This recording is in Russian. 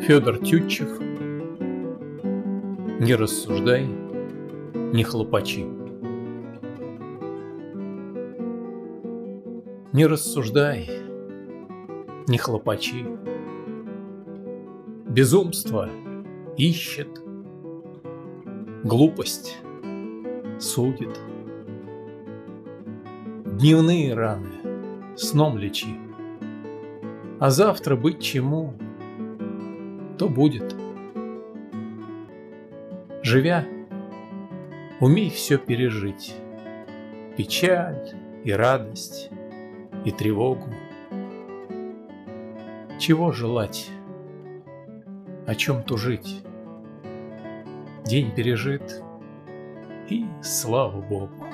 Федор Тютчев. Не рассуждай, не хлопачи Не рассуждай, не хлопачи Безумство ищет Глупость судит. Дневные раны сном лечи А завтра быть чему — то будет. Живя, умей все пережить. Печаль и радость, и тревогу. Чего желать? О чем тужить? День пережит, и слава Богу.